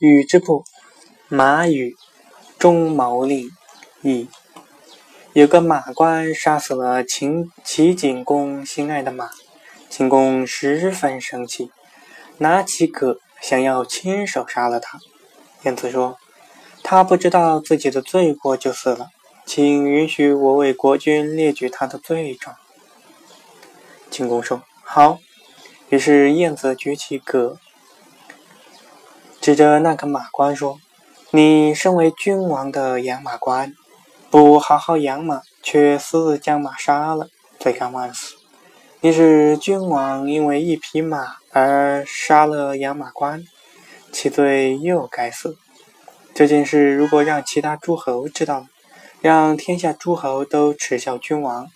禹之部，马禹，中牟令乙。有个马官杀死了秦齐景公心爱的马，秦公十分生气，拿起戈想要亲手杀了他。晏子说：“他不知道自己的罪过就死了，请允许我为国君列举他的罪状。”秦公说：“好。”于是晏子举起戈。指着那个马官说：“你身为君王的养马官，不好好养马，却私自将马杀了，罪该万死。你是君王，因为一匹马而杀了养马官，其罪又该死。这件事如果让其他诸侯知道了，让天下诸侯都耻笑君王，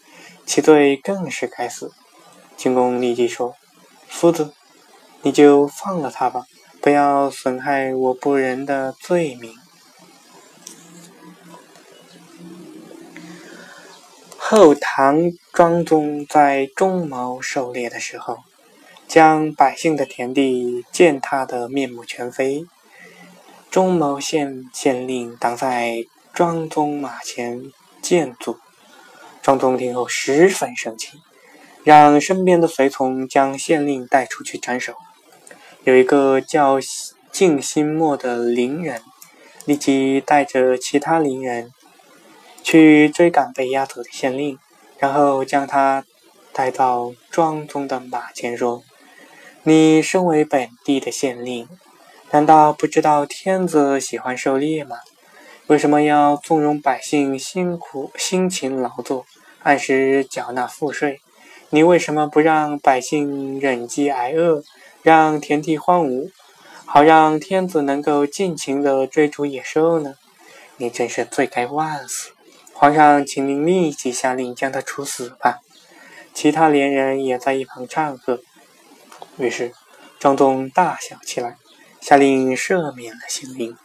其罪更是该死。”秦公立即说：“夫子，你就放了他吧。”不要损害我不仁的罪名。后唐庄宗在中牟狩猎的时候，将百姓的田地践踏得面目全非。中牟县县令挡在庄宗马前见阻，庄宗听后十分生气，让身边的随从将县令带出去斩首。有一个叫静心默的伶人，立即带着其他伶人去追赶被押走的县令，然后将他带到庄宗的马前，说：“你身为本地的县令，难道不知道天子喜欢狩猎吗？为什么要纵容百姓辛苦辛勤劳作，按时缴纳赋税？你为什么不让百姓忍饥挨饿？”让田地荒芜，好让天子能够尽情的追逐野兽呢？你真是罪该万死！皇上，请您立即下令将他处死吧！其他连人也在一旁唱和。于是，张宗大笑起来，下令赦免了刑令。